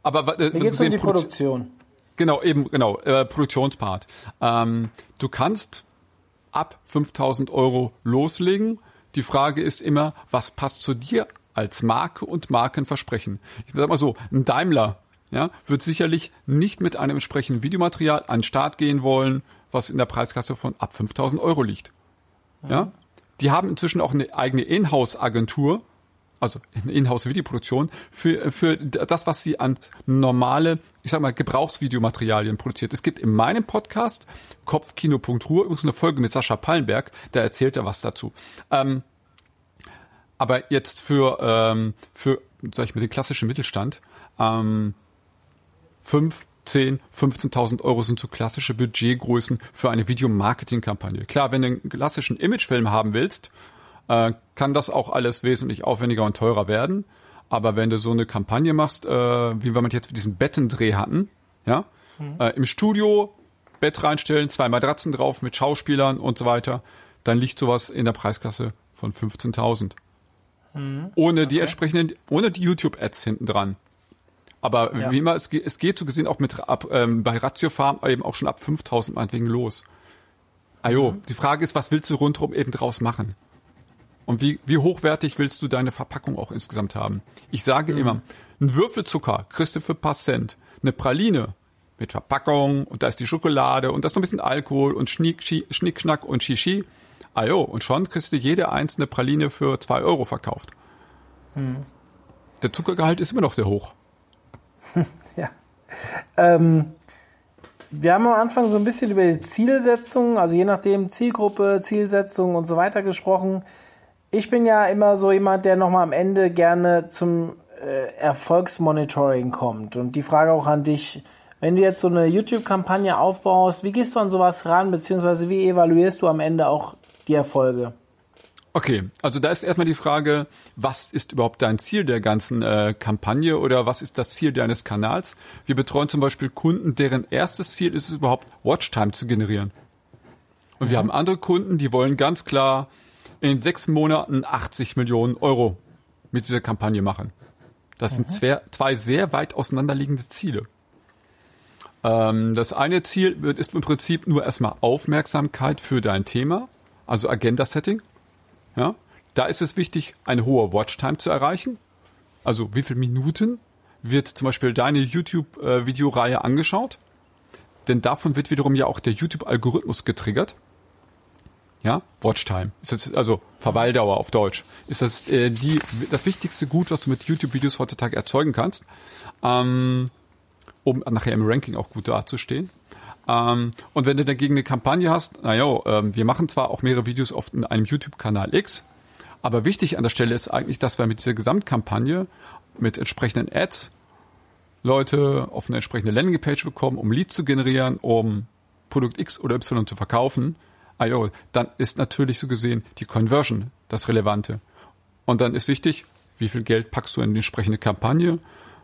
aber äh, Mir geht's um die Produktion. Genau, eben, genau, äh, Produktionspart. Ähm, du kannst ab 5000 Euro loslegen. Die Frage ist immer, was passt zu dir als Marke und Markenversprechen? Ich sag mal so, ein Daimler ja, wird sicherlich nicht mit einem entsprechenden Videomaterial an den Start gehen wollen, was in der Preiskasse von ab 5000 Euro liegt. Ja, die haben inzwischen auch eine eigene Inhouse-Agentur, also eine Inhouse-Videoproduktion für, für das, was sie an normale, ich sag mal, Gebrauchsvideomaterialien produziert. Es gibt in meinem Podcast Kopfkino.ruhr übrigens eine Folge mit Sascha Pallenberg, da erzählt er was dazu. Ähm, aber jetzt für, ähm, für, sag ich mal, den klassischen Mittelstand, ähm, fünf 10, 15.000 Euro sind so klassische Budgetgrößen für eine Videomarketing-Kampagne. Klar, wenn du einen klassischen Imagefilm haben willst, äh, kann das auch alles wesentlich aufwendiger und teurer werden. Aber wenn du so eine Kampagne machst, äh, wie wir jetzt für diesen Bettendreh hatten, ja, mhm. äh, im Studio Bett reinstellen, zwei Matratzen drauf mit Schauspielern und so weiter, dann liegt sowas in der Preisklasse von 15.000. Mhm. Ohne okay. die entsprechenden, ohne die YouTube-Ads hinten dran. Aber ja. wie immer, es geht, es geht so gesehen auch mit ab, ähm, bei Ratio Farm eben auch schon ab 5000 meinetwegen los. Ajo, mhm. die Frage ist, was willst du rundherum eben draus machen? Und wie, wie hochwertig willst du deine Verpackung auch insgesamt haben? Ich sage mhm. immer, ein Würfelzucker kriegst du für paar Cent. Eine Praline mit Verpackung und da ist die Schokolade und da ist noch ein bisschen Alkohol und Schnick, Schnickschnack und Shishi. Ajo, und schon kriegst du jede einzelne Praline für zwei Euro verkauft. Mhm. Der Zuckergehalt ist immer noch sehr hoch. ja. Ähm, wir haben am Anfang so ein bisschen über die Zielsetzung, also je nachdem Zielgruppe, Zielsetzung und so weiter gesprochen. Ich bin ja immer so jemand, der nochmal am Ende gerne zum äh, Erfolgsmonitoring kommt. Und die Frage auch an dich, wenn du jetzt so eine YouTube-Kampagne aufbaust, wie gehst du an sowas ran, beziehungsweise wie evaluierst du am Ende auch die Erfolge? Okay, also da ist erstmal die Frage, was ist überhaupt dein Ziel der ganzen äh, Kampagne oder was ist das Ziel deines Kanals? Wir betreuen zum Beispiel Kunden, deren erstes Ziel ist es überhaupt, Watchtime zu generieren. Und mhm. wir haben andere Kunden, die wollen ganz klar in sechs Monaten 80 Millionen Euro mit dieser Kampagne machen. Das mhm. sind zwei, zwei sehr weit auseinanderliegende Ziele. Ähm, das eine Ziel ist im Prinzip nur erstmal Aufmerksamkeit für dein Thema, also Agenda-Setting. Ja? Da ist es wichtig, eine hohe Watchtime zu erreichen. Also wie viele Minuten wird zum Beispiel deine YouTube-Videoreihe angeschaut? Denn davon wird wiederum ja auch der YouTube-Algorithmus getriggert. Ja, Watchtime. Ist das also Verweildauer auf Deutsch. Ist das äh, die das wichtigste Gut, was du mit YouTube-Videos heutzutage erzeugen kannst, ähm, um nachher im Ranking auch gut dazustehen. Ähm, und wenn du dagegen eine Kampagne hast, naja, ähm, wir machen zwar auch mehrere Videos oft in einem YouTube-Kanal X, aber wichtig an der Stelle ist eigentlich, dass wir mit dieser Gesamtkampagne mit entsprechenden Ads Leute auf eine entsprechende Landingpage bekommen, um Leads zu generieren, um Produkt X oder Y zu verkaufen. Ah, dann ist natürlich so gesehen die Conversion das Relevante. Und dann ist wichtig, wie viel Geld packst du in die entsprechende Kampagne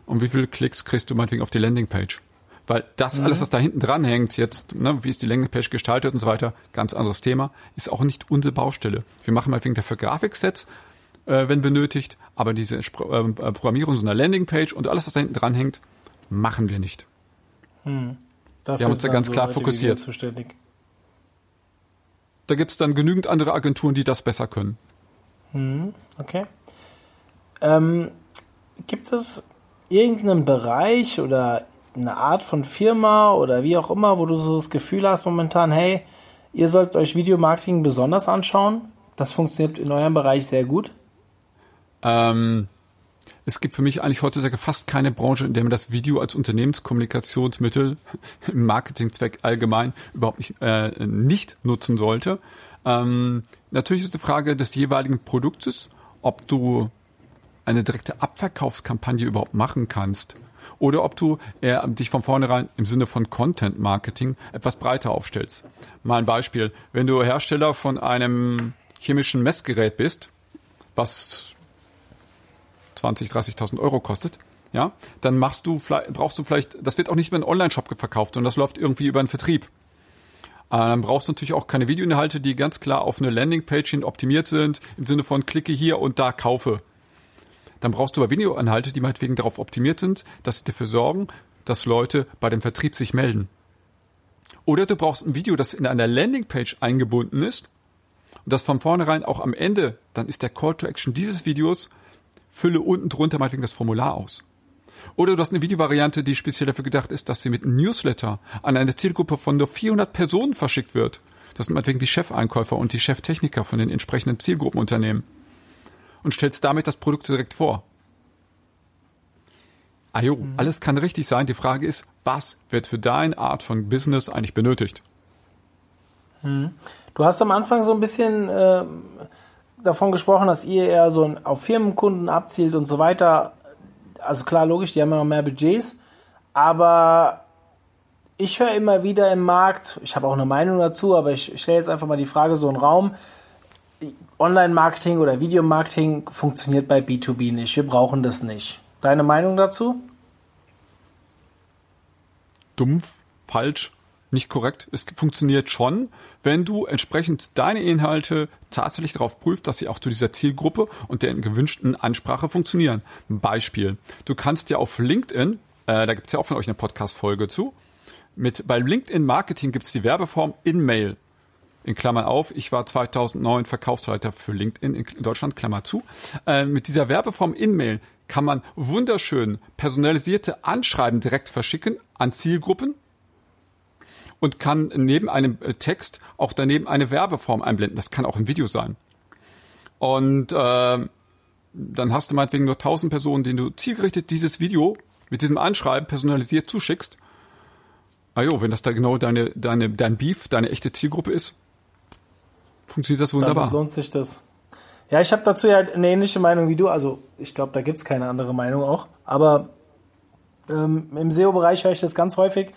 und wie viele Klicks kriegst du meinetwegen auf die Landingpage. Weil das mhm. alles, was da hinten dran hängt, jetzt, ne, wie ist die Landingpage gestaltet und so weiter, ganz anderes Thema, ist auch nicht unsere Baustelle. Wir machen mal wegen dafür Grafiksets, äh, wenn benötigt, aber diese äh, Programmierung so einer Landingpage und alles, was da hinten dran hängt, machen wir nicht. Mhm. wir haben uns da ganz so klar fokussiert. Da gibt's dann genügend andere Agenturen, die das besser können. Mhm. Okay. Ähm, gibt es irgendeinen Bereich oder eine Art von Firma oder wie auch immer, wo du so das Gefühl hast momentan, hey, ihr sollt euch Videomarketing besonders anschauen? Das funktioniert in eurem Bereich sehr gut. Ähm, es gibt für mich eigentlich heutzutage fast keine Branche, in der man das Video als Unternehmenskommunikationsmittel im Marketingzweck allgemein überhaupt nicht, äh, nicht nutzen sollte. Ähm, natürlich ist die Frage des jeweiligen Produktes, ob du eine direkte Abverkaufskampagne überhaupt machen kannst oder ob du eher dich von vornherein im Sinne von Content Marketing etwas breiter aufstellst. Mal ein Beispiel. Wenn du Hersteller von einem chemischen Messgerät bist, was 20, 30.000 Euro kostet, ja, dann machst du, brauchst du vielleicht, das wird auch nicht mehr in Online-Shop verkauft, sondern das läuft irgendwie über einen Vertrieb. Äh, dann brauchst du natürlich auch keine Videoinhalte, die ganz klar auf eine Landingpage hin optimiert sind, im Sinne von klicke hier und da kaufe. Dann brauchst du aber Videoinhalte, die meinetwegen darauf optimiert sind, dass sie dafür sorgen, dass Leute bei dem Vertrieb sich melden. Oder du brauchst ein Video, das in einer Landingpage eingebunden ist und das von vornherein auch am Ende, dann ist der Call to Action dieses Videos fülle unten drunter meinetwegen das Formular aus. Oder du hast eine Videovariante, die speziell dafür gedacht ist, dass sie mit einem Newsletter an eine Zielgruppe von nur 400 Personen verschickt wird. Das sind meinetwegen die Chefeinkäufer und die Cheftechniker von den entsprechenden Zielgruppenunternehmen. Und stellst damit das Produkt direkt vor. Ah jo, mhm. alles kann richtig sein. Die Frage ist, was wird für deine Art von Business eigentlich benötigt? Mhm. Du hast am Anfang so ein bisschen äh, davon gesprochen, dass ihr eher so auf Firmenkunden abzielt und so weiter. Also klar, logisch, die haben ja noch mehr Budgets, aber ich höre immer wieder im Markt, ich habe auch eine Meinung dazu, aber ich stelle jetzt einfach mal die Frage so einen Raum. Online-Marketing oder Videomarketing funktioniert bei B2B nicht. Wir brauchen das nicht. Deine Meinung dazu? Dumpf, falsch, nicht korrekt. Es funktioniert schon, wenn du entsprechend deine Inhalte tatsächlich darauf prüfst, dass sie auch zu dieser Zielgruppe und der gewünschten Ansprache funktionieren. Beispiel. Du kannst ja auf LinkedIn, äh, da gibt es ja auch von euch eine Podcast-Folge zu, mit, bei LinkedIn Marketing gibt es die Werbeform In-Mail. In Klammern auf, ich war 2009 Verkaufsleiter für LinkedIn in Deutschland, Klammer zu. Äh, mit dieser Werbeform In-Mail kann man wunderschön personalisierte Anschreiben direkt verschicken an Zielgruppen, und kann neben einem äh, Text auch daneben eine Werbeform einblenden. Das kann auch ein Video sein. Und äh, dann hast du meinetwegen nur 1000 Personen, denen du zielgerichtet dieses Video mit diesem Anschreiben personalisiert zuschickst. Ah jo, wenn das da genau deine, deine, dein Beef, deine echte Zielgruppe ist, funktioniert das wunderbar. Dann lohnt sich das. Ja, ich habe dazu ja eine ähnliche Meinung wie du. Also ich glaube, da gibt es keine andere Meinung auch. Aber ähm, im SEO-Bereich höre ich das ganz häufig,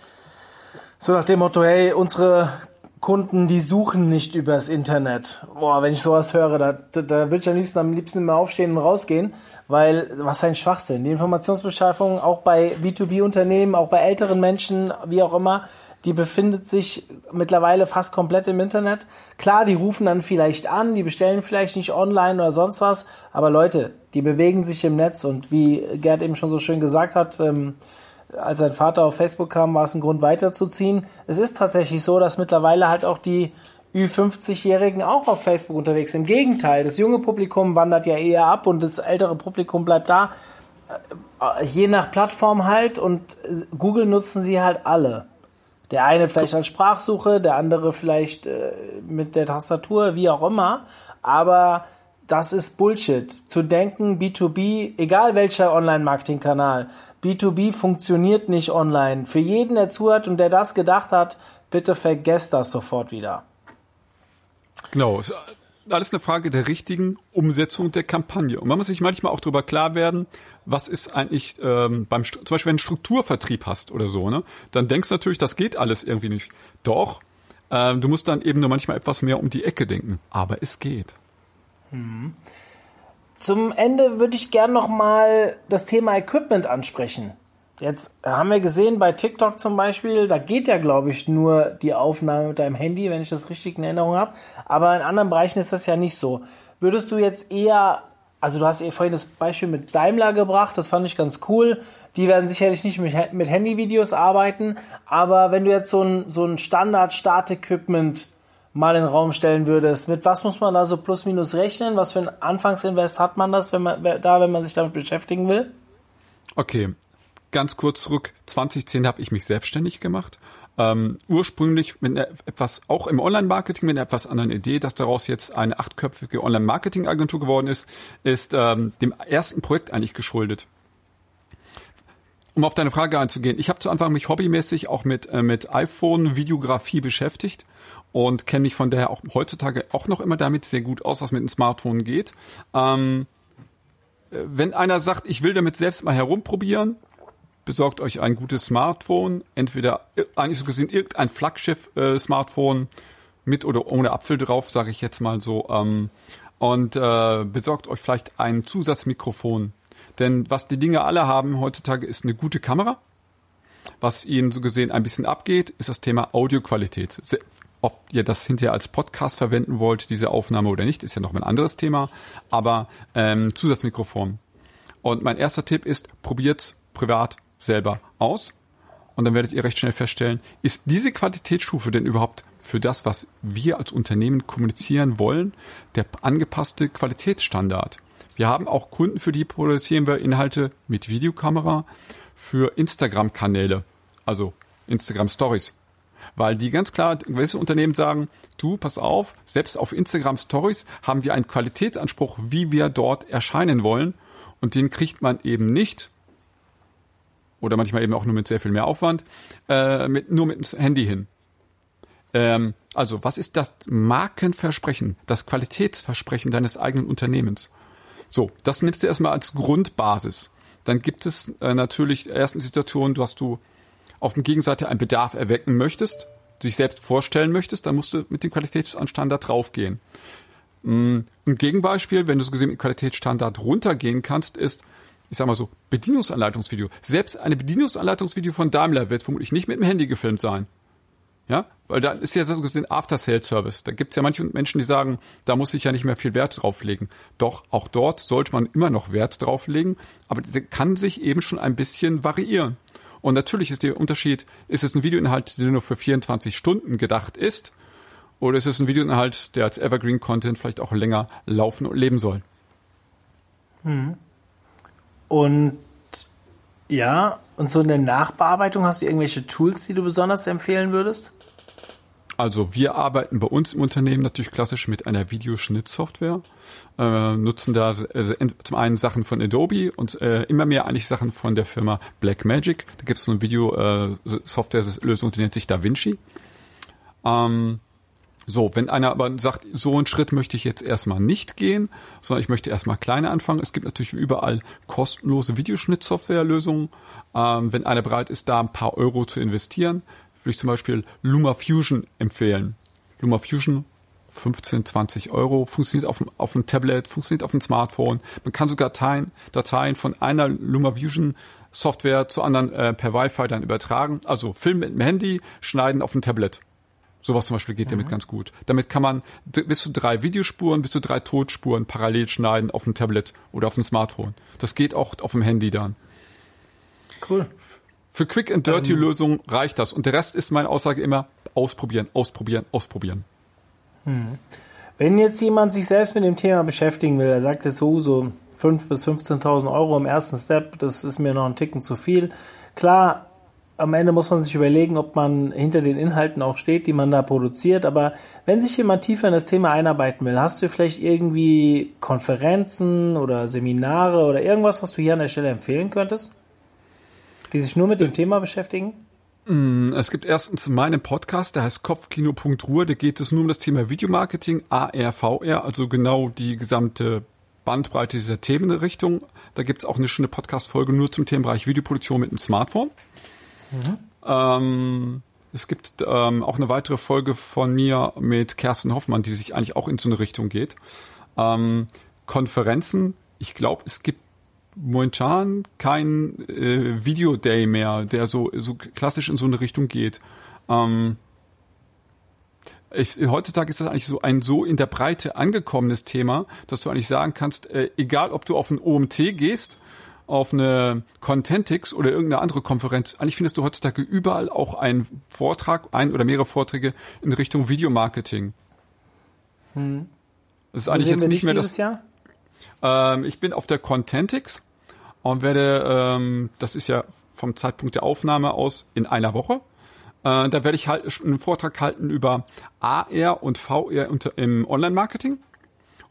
so nach dem Motto, hey, unsere Kunden, die suchen nicht übers Internet. Boah, wenn ich sowas höre, da, da, da würde ich am liebsten, am liebsten immer aufstehen und rausgehen, weil was ein Schwachsinn. Die Informationsbeschaffung auch bei B2B-Unternehmen, auch bei älteren Menschen, wie auch immer, die befindet sich mittlerweile fast komplett im Internet. Klar, die rufen dann vielleicht an, die bestellen vielleicht nicht online oder sonst was, aber Leute, die bewegen sich im Netz und wie Gerd eben schon so schön gesagt hat, ähm, als sein Vater auf Facebook kam, war es ein Grund weiterzuziehen. Es ist tatsächlich so, dass mittlerweile halt auch die Ü50-Jährigen auch auf Facebook unterwegs sind. Im Gegenteil, das junge Publikum wandert ja eher ab und das ältere Publikum bleibt da. Äh, je nach Plattform halt und Google nutzen sie halt alle. Der eine vielleicht als Sprachsuche, der andere vielleicht äh, mit der Tastatur, wie auch immer. Aber das ist Bullshit. Zu denken, B2B, egal welcher Online-Marketing-Kanal, B2B funktioniert nicht online. Für jeden, der zuhört und der das gedacht hat, bitte vergesst das sofort wieder. Genau, alles eine Frage der richtigen Umsetzung der Kampagne. Und man muss sich manchmal auch darüber klar werden, was ist eigentlich ähm, beim zum Beispiel wenn du Strukturvertrieb hast oder so, ne, dann denkst du natürlich, das geht alles irgendwie nicht. Doch, ähm, du musst dann eben nur manchmal etwas mehr um die Ecke denken. Aber es geht. Mhm. Zum Ende würde ich gern noch mal das Thema Equipment ansprechen. Jetzt haben wir gesehen bei TikTok zum Beispiel, da geht ja, glaube ich, nur die Aufnahme mit deinem Handy, wenn ich das richtig in Erinnerung habe. Aber in anderen Bereichen ist das ja nicht so. Würdest du jetzt eher, also du hast eh vorhin das Beispiel mit Daimler gebracht, das fand ich ganz cool. Die werden sicherlich nicht mit, mit Handyvideos arbeiten, aber wenn du jetzt so ein, so ein Standard-Start-Equipment mal in den Raum stellen würdest, mit was muss man da so plus minus rechnen? Was für ein Anfangsinvest hat man das, wenn man da, wenn man sich damit beschäftigen will? Okay, ganz kurz zurück. 2010 habe ich mich selbstständig gemacht. ähm, ursprünglich mit einer etwas, auch im Online-Marketing mit einer etwas anderen Idee, dass daraus jetzt eine achtköpfige Online-Marketing-Agentur geworden ist, ist ähm, dem ersten Projekt eigentlich geschuldet. Um auf deine Frage einzugehen, ich habe zu Anfang mich hobbymäßig auch mit, äh, mit iPhone-Videografie beschäftigt und kenne mich von daher auch heutzutage auch noch immer damit sehr gut aus, was mit dem Smartphone geht. Ähm, äh, wenn einer sagt, ich will damit selbst mal herumprobieren, besorgt euch ein gutes Smartphone, entweder eigentlich so gesehen irgendein Flaggschiff-Smartphone äh, mit oder ohne Apfel drauf, sage ich jetzt mal so, ähm, und äh, besorgt euch vielleicht ein Zusatzmikrofon. Denn was die Dinge alle haben heutzutage ist eine gute Kamera. Was ihnen so gesehen ein bisschen abgeht, ist das Thema Audioqualität. Ob ihr das hinterher als Podcast verwenden wollt, diese Aufnahme oder nicht, ist ja noch ein anderes Thema. Aber ähm, Zusatzmikrofon. Und mein erster Tipp ist, probiert's privat selber aus. Und dann werdet ihr recht schnell feststellen, ist diese Qualitätsstufe denn überhaupt für das, was wir als Unternehmen kommunizieren wollen, der angepasste Qualitätsstandard? Wir haben auch Kunden, für die produzieren wir Inhalte mit Videokamera für Instagram-Kanäle, also Instagram Stories. Weil die ganz klar, gewisse Unternehmen sagen, du, pass auf, selbst auf Instagram Stories haben wir einen Qualitätsanspruch, wie wir dort erscheinen wollen. Und den kriegt man eben nicht, oder manchmal eben auch nur mit sehr viel mehr Aufwand, äh, mit, nur mit dem Handy hin. Ähm, also, was ist das Markenversprechen, das Qualitätsversprechen deines eigenen Unternehmens? So, das nimmst du erstmal als Grundbasis. Dann gibt es äh, natürlich erst Situationen, dass du auf dem Gegenseite einen Bedarf erwecken möchtest, sich selbst vorstellen möchtest, dann musst du mit dem Qualitätsstandard draufgehen. Mm, ein Gegenbeispiel, wenn du so gesehen mit Qualitätsstandard runtergehen kannst, ist, ich sag mal so, Bedienungsanleitungsvideo. Selbst eine Bedienungsanleitungsvideo von Daimler wird vermutlich nicht mit dem Handy gefilmt sein. Ja, weil da ist ja so gesehen After-Sales-Service. Da gibt's ja manche Menschen, die sagen, da muss ich ja nicht mehr viel Wert drauflegen. Doch, auch dort sollte man immer noch Wert drauflegen, aber der kann sich eben schon ein bisschen variieren. Und natürlich ist der Unterschied, ist es ein Videoinhalt, der nur für 24 Stunden gedacht ist, oder ist es ein Videoinhalt, der als Evergreen-Content vielleicht auch länger laufen und leben soll. Hm. Und ja, und so eine Nachbearbeitung, hast du irgendwelche Tools, die du besonders empfehlen würdest? Also wir arbeiten bei uns im Unternehmen natürlich klassisch mit einer Videoschnittsoftware, äh, nutzen da äh, zum einen Sachen von Adobe und äh, immer mehr eigentlich Sachen von der Firma Blackmagic. Da gibt es so eine Video-Software-Lösung, die nennt sich DaVinci. Ähm, so, wenn einer aber sagt, so einen Schritt möchte ich jetzt erstmal nicht gehen, sondern ich möchte erstmal kleiner anfangen. Es gibt natürlich überall kostenlose Videoschnittsoftware-Lösungen. Ähm, wenn einer bereit ist, da ein paar Euro zu investieren, würde ich zum Beispiel LumaFusion empfehlen. LumaFusion 15, 20 Euro, funktioniert auf dem, auf dem Tablet, funktioniert auf dem Smartphone. Man kann sogar Dateien, Dateien von einer LumaFusion Software zu anderen äh, per Wi-Fi dann übertragen. Also Film mit dem Handy, schneiden auf dem Tablet. Sowas zum Beispiel geht mhm. damit ganz gut. Damit kann man bis zu drei Videospuren, bis zu drei Totspuren parallel schneiden auf dem Tablet oder auf dem Smartphone. Das geht auch auf dem Handy dann. Cool. Für Quick and Dirty ähm, Lösungen reicht das. Und der Rest ist meine Aussage immer ausprobieren, ausprobieren, ausprobieren. Hm. Wenn jetzt jemand sich selbst mit dem Thema beschäftigen will, er sagt jetzt so, so 5.000 bis 15.000 Euro im ersten Step, das ist mir noch ein Ticken zu viel. Klar, am Ende muss man sich überlegen, ob man hinter den Inhalten auch steht, die man da produziert. Aber wenn sich jemand tiefer in das Thema einarbeiten will, hast du vielleicht irgendwie Konferenzen oder Seminare oder irgendwas, was du hier an der Stelle empfehlen könntest? Die sich nur mit dem Thema beschäftigen? Mm, es gibt erstens meinen Podcast, der heißt Kopfkino.ruhe, da geht es nur um das Thema Videomarketing, AR, VR, also genau die gesamte Bandbreite dieser Themenrichtung. Da gibt es auch eine schöne Podcast-Folge nur zum Themenbereich Videoproduktion mit dem Smartphone. Mhm. Ähm, es gibt ähm, auch eine weitere Folge von mir mit Kerstin Hoffmann, die sich eigentlich auch in so eine Richtung geht. Ähm, Konferenzen, ich glaube, es gibt momentan kein äh, Video-Day mehr, der so, so klassisch in so eine Richtung geht. Ähm, ich, heutzutage ist das eigentlich so ein so in der Breite angekommenes Thema, dass du eigentlich sagen kannst, äh, egal ob du auf ein OMT gehst, auf eine Contentix oder irgendeine andere Konferenz, eigentlich findest du heutzutage überall auch einen Vortrag, ein oder mehrere Vorträge in Richtung Videomarketing. Hm. Das ist eigentlich jetzt nicht mehr das. Jahr? Ähm, ich bin auf der Contentix und werde, ähm, das ist ja vom Zeitpunkt der Aufnahme aus in einer Woche, Äh, da werde ich halt einen Vortrag halten über AR und VR unter, im Online-Marketing.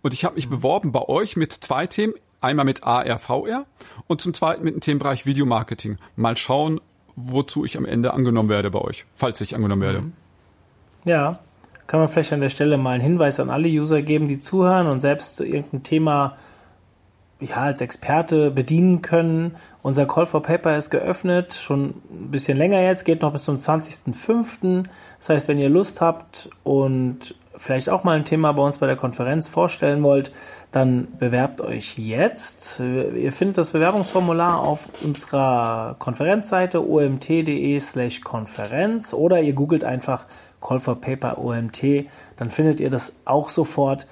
Und ich habe mich beworben bei euch mit zwei Themen. Einmal mit AR, VR und zum zweiten mit dem Themenbereich Videomarketing. Mal schauen, wozu ich am Ende angenommen werde bei euch, falls ich angenommen werde. Ja, kann man vielleicht an der Stelle mal einen Hinweis an alle User geben, die zuhören und selbst irgendein Thema ja, als Experte bedienen können. Unser Call for Paper ist geöffnet, schon ein bisschen länger jetzt, geht noch bis zum 20.05. Das heißt, wenn ihr Lust habt und vielleicht auch mal ein Thema bei uns bei der Konferenz vorstellen wollt, dann bewerbt euch jetzt. Ihr findet das Bewerbungsformular auf unserer Konferenzseite omt.de slash Konferenz oder ihr googelt einfach Call for Paper OMT, dann findet ihr das auch sofort.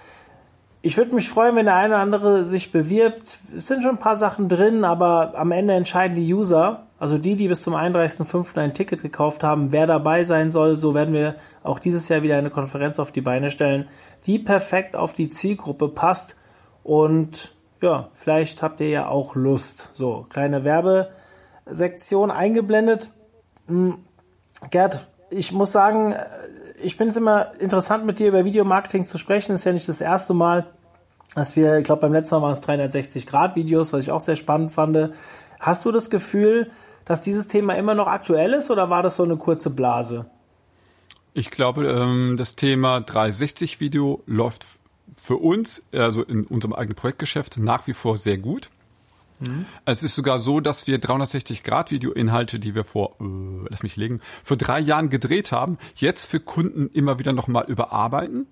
Ich würde mich freuen, wenn der eine oder andere sich bewirbt. Es sind schon ein paar Sachen drin, aber am Ende entscheiden die User, also die, die bis zum 31.05. ein Ticket gekauft haben, wer dabei sein soll. So werden wir auch dieses Jahr wieder eine Konferenz auf die Beine stellen, die perfekt auf die Zielgruppe passt. Und ja, vielleicht habt ihr ja auch Lust. So, kleine Werbesektion eingeblendet. Hm, Gerd, ich muss sagen, ich finde es immer interessant, mit dir über Videomarketing zu sprechen. Ist ja nicht das erste Mal, dass wir, ich glaube, beim letzten Mal waren es 360-Grad-Videos, was ich auch sehr spannend fand. Hast du das Gefühl, dass dieses Thema immer noch aktuell ist oder war das so eine kurze Blase? Ich glaube, ähm, das Thema 360-Video läuft für uns, also in unserem eigenen Projektgeschäft, nach wie vor sehr gut. Mhm. Es ist sogar so, dass wir 360-Grad-Video-Inhalte, die wir vor, äh, lass mich legen, vor drei Jahren gedreht haben, jetzt für Kunden immer wieder nochmal überarbeiten,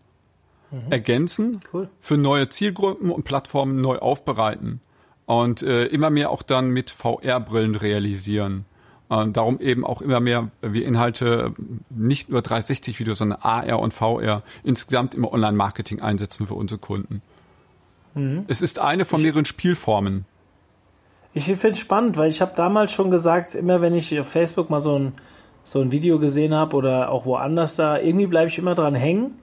mhm. ergänzen, cool. für neue Zielgruppen und Plattformen neu aufbereiten und äh, immer mehr auch dann mit VR-Brillen realisieren. Und darum eben auch immer mehr wir Inhalte nicht nur 360-Videos, sondern AR und VR insgesamt im Online-Marketing einsetzen für unsere Kunden. Mhm. Es ist eine von mehreren Spielformen. Ich finde es spannend, weil ich habe damals schon gesagt, immer wenn ich auf Facebook mal so ein, so ein Video gesehen habe oder auch woanders da, irgendwie bleibe ich immer dran hängen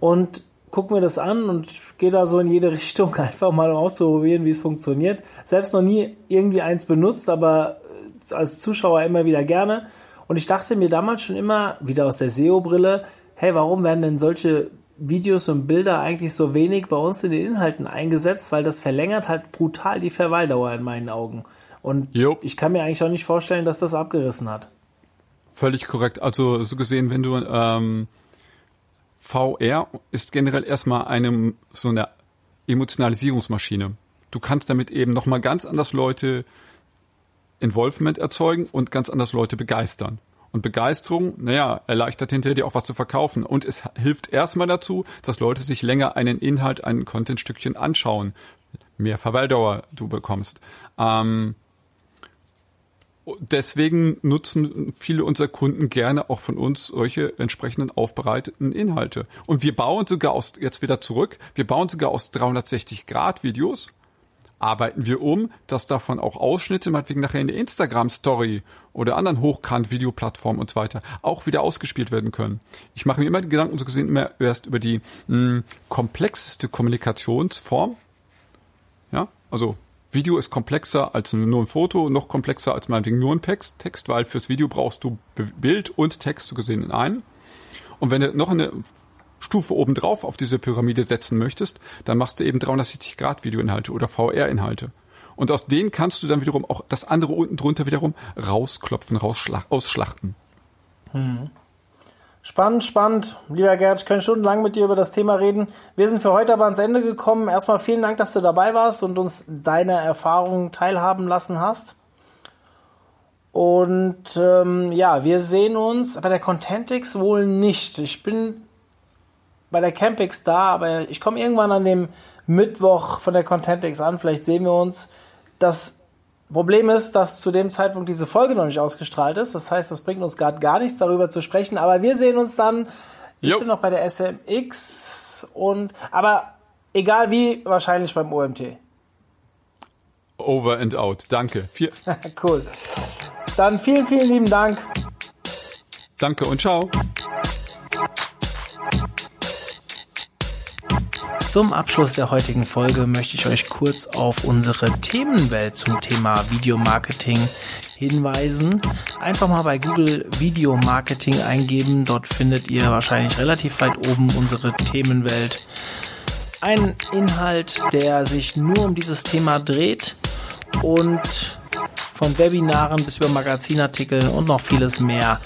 und gucke mir das an und gehe da so in jede Richtung, einfach mal auszuprobieren, wie es funktioniert. Selbst noch nie irgendwie eins benutzt, aber als Zuschauer immer wieder gerne. Und ich dachte mir damals schon immer, wieder aus der SEO-Brille, hey, warum werden denn solche Videos und Bilder eigentlich so wenig bei uns in den Inhalten eingesetzt, weil das verlängert halt brutal die Verweildauer in meinen Augen. Und jo. ich kann mir eigentlich auch nicht vorstellen, dass das abgerissen hat. Völlig korrekt. Also so gesehen, wenn du ähm, VR ist generell erstmal eine so eine Emotionalisierungsmaschine. Du kannst damit eben nochmal ganz anders Leute Involvement erzeugen und ganz anders Leute begeistern. Und Begeisterung, naja, erleichtert hinterher dir auch was zu verkaufen. Und es hilft erstmal dazu, dass Leute sich länger einen Inhalt, ein Contentstückchen anschauen. Mehr Verweildauer du bekommst. Ähm, deswegen nutzen viele unserer Kunden gerne auch von uns solche entsprechenden aufbereiteten Inhalte. Und wir bauen sogar aus, jetzt wieder zurück, wir bauen sogar aus 360 Grad Videos arbeiten wir um, dass davon auch Ausschnitte, meinetwegen nachher in der Instagram-Story oder anderen Hochkant-Videoplattformen und so weiter auch wieder ausgespielt werden können. Ich mache mir immer die Gedanken, so gesehen, immer erst über die mh, hm, komplexeste Kommunikationsform. Ja, also Video ist komplexer als nur ein Foto, noch komplexer als meinetwegen nur ein Text, weil fürs Video brauchst du Bild und Text so gesehen in einem. Und wenn du noch eine Stufe obendrauf auf diese Pyramide setzen möchtest, dann machst du eben 360 Grad Videoinhalte oder VR-Inhalte. Und aus denen kannst du dann wiederum auch das andere unten drunter wiederum rausklopfen, ausschlachten. Hm. Spannend, spannend. Lieber Gerd, ich könnte stundenlang mit dir über das Thema reden. Wir sind für heute aber ans Ende gekommen. Erstmal vielen Dank, dass du dabei warst und uns deine Erfahrungen teilhaben lassen hast. Und ähm, ja, wir sehen uns bei der Contentix wohl nicht. Ich bin bei der Campix da, aber ich komme irgendwann an dem Mittwoch von der Contentix an, vielleicht sehen wir uns. Das Problem ist, dass zu dem Zeitpunkt diese Folge noch nicht ausgestrahlt ist. Das heißt, das bringt uns gerade gar nichts darüber zu sprechen, aber wir sehen uns dann. Ich jo. bin noch bei der SMX und aber egal wie, wahrscheinlich beim OMT. Over and out. Danke. Viel cool. Dann vielen, vielen lieben Dank. Danke und ciao. Zum Abschluss der heutigen Folge möchte ich euch kurz auf unsere Themenwelt zum Thema Videomarketing hinweisen. Einfach mal bei Google Videomarketing eingeben. Dort findet ihr wahrscheinlich relativ weit oben unsere Themenwelt. Ein Inhalt, der sich nur um dieses Thema dreht und von Webinaren bis über Magazinartikel und noch vieles mehr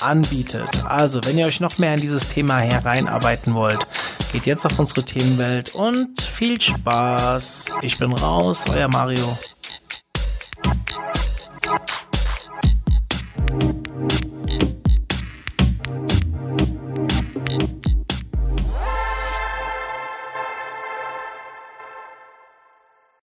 anbietet. Also, wenn ihr euch noch mehr in dieses Thema hereinarbeiten wollt, geht jetzt auf unsere Themenwelt und viel Spaß. Ich bin raus, euer Mario.